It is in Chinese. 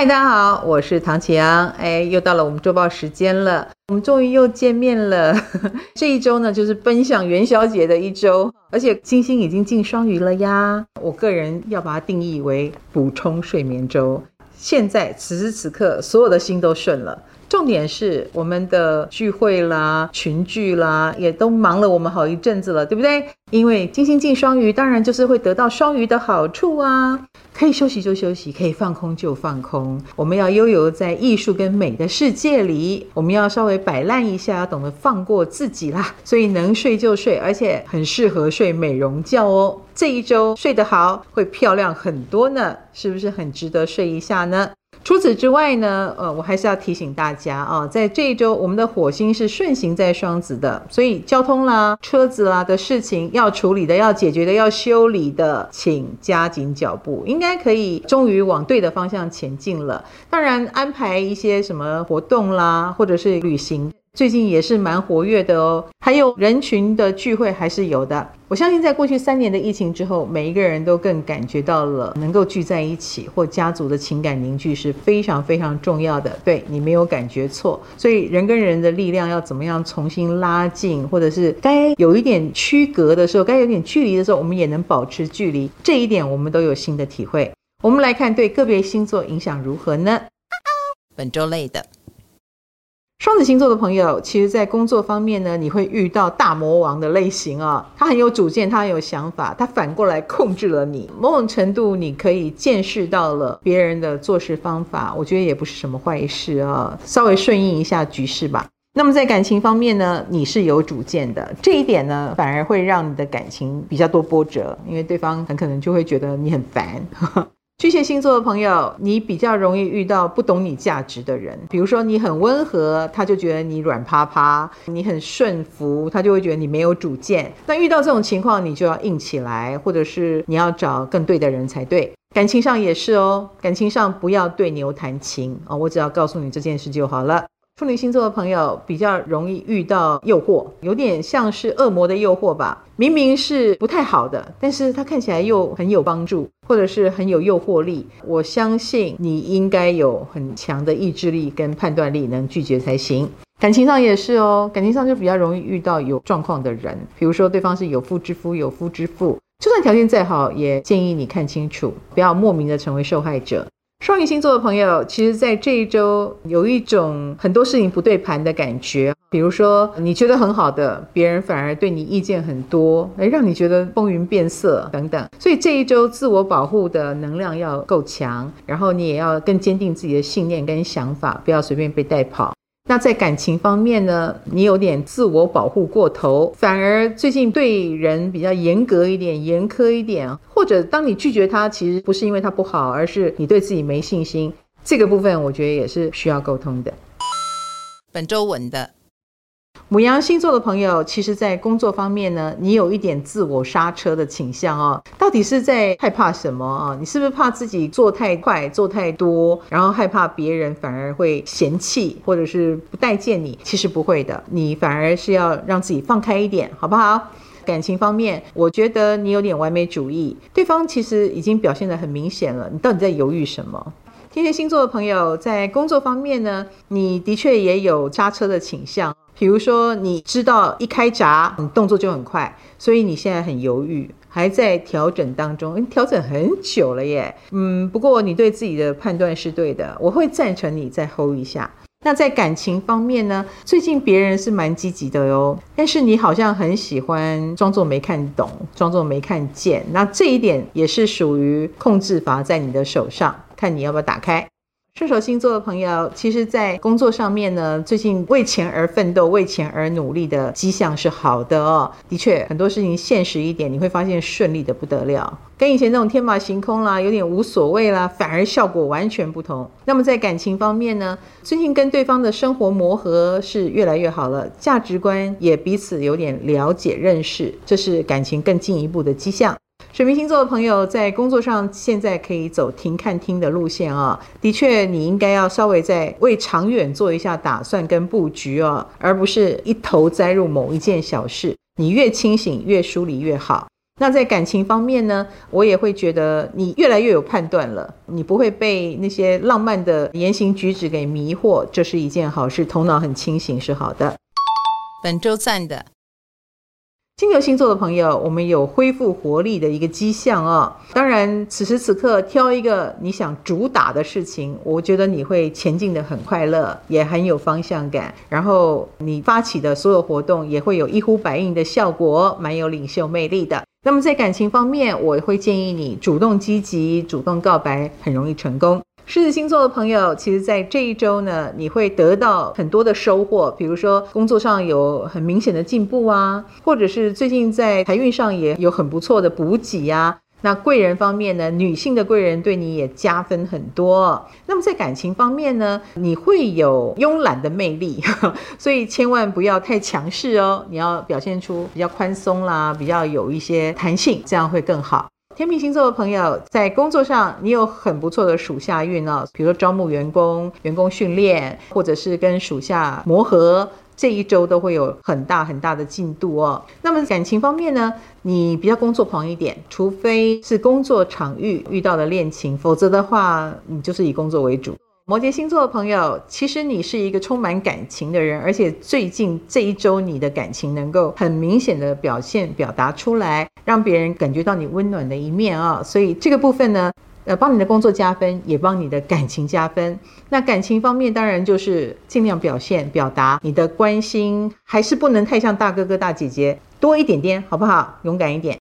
嗨，大家好，我是唐启阳。哎，又到了我们周报时间了，我们终于又见面了。这一周呢，就是奔向元宵节的一周，而且金星已经进双鱼了呀。我个人要把它定义为补充睡眠周。现在此时此刻，所有的心都顺了。重点是我们的聚会啦、群聚啦，也都忙了我们好一阵子了，对不对？因为金星进双鱼，当然就是会得到双鱼的好处啊，可以休息就休息，可以放空就放空。我们要悠游在艺术跟美的世界里，我们要稍微摆烂一下，要懂得放过自己啦。所以能睡就睡，而且很适合睡美容觉哦。这一周睡得好，会漂亮很多呢，是不是很值得睡一下呢？除此之外呢，呃，我还是要提醒大家啊，在这一周，我们的火星是顺行在双子的，所以交通啦、车子啦的事情要处理的、要解决的、要修理的，请加紧脚步，应该可以终于往对的方向前进了。当然，安排一些什么活动啦，或者是旅行。最近也是蛮活跃的哦，还有人群的聚会还是有的。我相信在过去三年的疫情之后，每一个人都更感觉到了能够聚在一起或家族的情感凝聚是非常非常重要的。对，你没有感觉错，所以人跟人的力量要怎么样重新拉近，或者是该有一点区隔的时候，该有点距离的时候，我们也能保持距离。这一点我们都有新的体会。我们来看对个别星座影响如何呢？本周类的。双子星座的朋友，其实，在工作方面呢，你会遇到大魔王的类型啊、他很有主见，他很有想法，他反过来控制了你。某种程度，你可以见识到了别人的做事方法，我觉得也不是什么坏事啊、稍微顺应一下局势吧。那么在感情方面呢，你是有主见的，这一点呢，反而会让你的感情比较多波折，因为对方很可能就会觉得你很烦。巨蟹星座的朋友，你比较容易遇到不懂你价值的人。比如说，你很温和，他就觉得你软趴趴；你很顺服，他就会觉得你没有主见。那遇到这种情况，你就要硬起来，或者是你要找更对的人才对。感情上也是哦，感情上不要对牛弹琴哦，我只要告诉你这件事就好了。处女星座的朋友比较容易遇到诱惑，有点像是恶魔的诱惑吧。明明是不太好的，但是它看起来又很有帮助，或者是很有诱惑力。我相信你应该有很强的意志力跟判断力，能拒绝才行。感情上也是哦，感情上就比较容易遇到有状况的人，比如说对方是有妇之夫、有夫之妇，就算条件再好，也建议你看清楚，不要莫名的成为受害者。双鱼星座的朋友，其实，在这一周有一种很多事情不对盘的感觉。比如说，你觉得很好的，别人反而对你意见很多，哎让你觉得风云变色等等。所以这一周自我保护的能量要够强，然后你也要更坚定自己的信念跟想法，不要随便被带跑。那在感情方面呢，你有点自我保护过头，反而最近对人比较严格一点、严苛一点，或者当你拒绝他，其实不是因为他不好，而是你对自己没信心。这个部分我觉得也是需要沟通的。本周稳的。母羊星座的朋友，其实，在工作方面呢，你有一点自我刹车的倾向哦。到底是在害怕什么啊？你是不是怕自己做太快、做太多，然后害怕别人反而会嫌弃或者是不待见你？其实不会的，你反而是要让自己放开一点，好不好？感情方面，我觉得你有点完美主义，对方其实已经表现得很明显了，你到底在犹豫什么？天蝎星座的朋友，在工作方面呢，你的确也有刹车的倾向。比如说，你知道一开闸，你动作就很快，所以你现在很犹豫，还在调整当中，调整很久了耶。嗯，不过你对自己的判断是对的，我会赞成你再 hold 一下。那在感情方面呢，最近别人是蛮积极的哟，但是你好像很喜欢装作没看懂，装作没看见，那这一点也是属于控制阀在你的手上，看你要不要打开。射手星座的朋友，其实，在工作上面呢，最近为钱而奋斗、为钱而努力的迹象是好的哦。的确，很多事情现实一点，你会发现顺利的不得了，跟以前那种天马行空啦、有点无所谓啦，反而效果完全不同。那么在感情方面呢，最近跟对方的生活磨合是越来越好了，价值观也彼此有点了解认识，这是感情更进一步的迹象。水瓶星座的朋友在工作上现在可以走停看听的路线啊，的确，你应该要稍微再为长远做一下打算跟布局哦，而不是一头栽入某一件小事。你越清醒，越梳理越好。那在感情方面呢，我也会觉得你越来越有判断了，你不会被那些浪漫的言行举止给迷惑，这是一件好事，头脑很清醒是好的。本周赞的。金牛星座的朋友，我们有恢复活力的一个迹象哦。当然，此时此刻挑一个你想主打的事情，我觉得你会前进的很快乐，也很有方向感。然后你发起的所有活动也会有一呼百应的效果，蛮有领袖魅力的。那么在感情方面，我会建议你主动积极，主动告白，很容易成功。狮子星座的朋友，其实，在这一周呢，你会得到很多的收获，比如说工作上有很明显的进步啊，或者是最近在财运上也有很不错的补给呀。那贵人方面呢，女性的贵人对你也加分很多。那么在感情方面呢，你会有慵懒的魅力，所以千万不要太强势哦，你要表现出比较宽松啦，比较有一些弹性，这样会更好。天秤星座的朋友，在工作上你有很不错的属下运哦，比如说招募员工、员工训练，或者是跟属下磨合，这一周都会有很大很大的进度哦。那么感情方面呢，你比较工作狂一点，除非是工作场域遇到的恋情，否则的话，你就是以工作为主。摩羯星座的朋友，其实你是一个充满感情的人，而且最近这一周你的感情能够很明显的表现表达出来，让别人感觉到你温暖的一面啊、所以这个部分呢，呃，帮你的工作加分，也帮你的感情加分。那感情方面，当然就是尽量表现表达你的关心，还是不能太像大哥哥大姐姐，多一点点，好不好？勇敢一点。